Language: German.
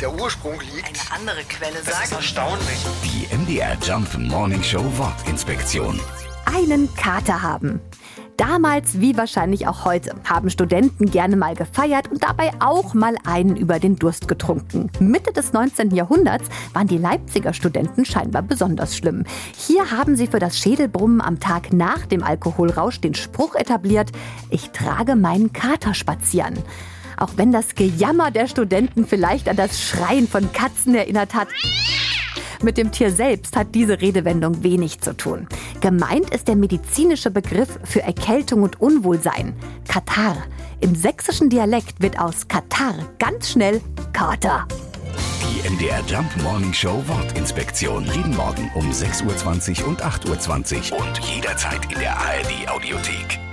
der Ursprung liegt. Eine andere Quelle Das ist sagt. erstaunlich. Die MDR Jump Morning Show Wortinspektion. einen Kater haben. Damals, wie wahrscheinlich auch heute, haben Studenten gerne mal gefeiert und dabei auch mal einen über den Durst getrunken. Mitte des 19. Jahrhunderts waren die Leipziger Studenten scheinbar besonders schlimm. Hier haben sie für das Schädelbrummen am Tag nach dem Alkoholrausch den Spruch etabliert, ich trage meinen Kater spazieren. Auch wenn das Gejammer der Studenten vielleicht an das Schreien von Katzen erinnert hat, mit dem Tier selbst hat diese Redewendung wenig zu tun. Gemeint ist der medizinische Begriff für Erkältung und Unwohlsein. Katar. Im sächsischen Dialekt wird aus Katar ganz schnell Kater. Die MDR Jump Morning Show Wortinspektion. Jeden Morgen um 6.20 Uhr und 8.20 Uhr und jederzeit in der ARD Audiothek.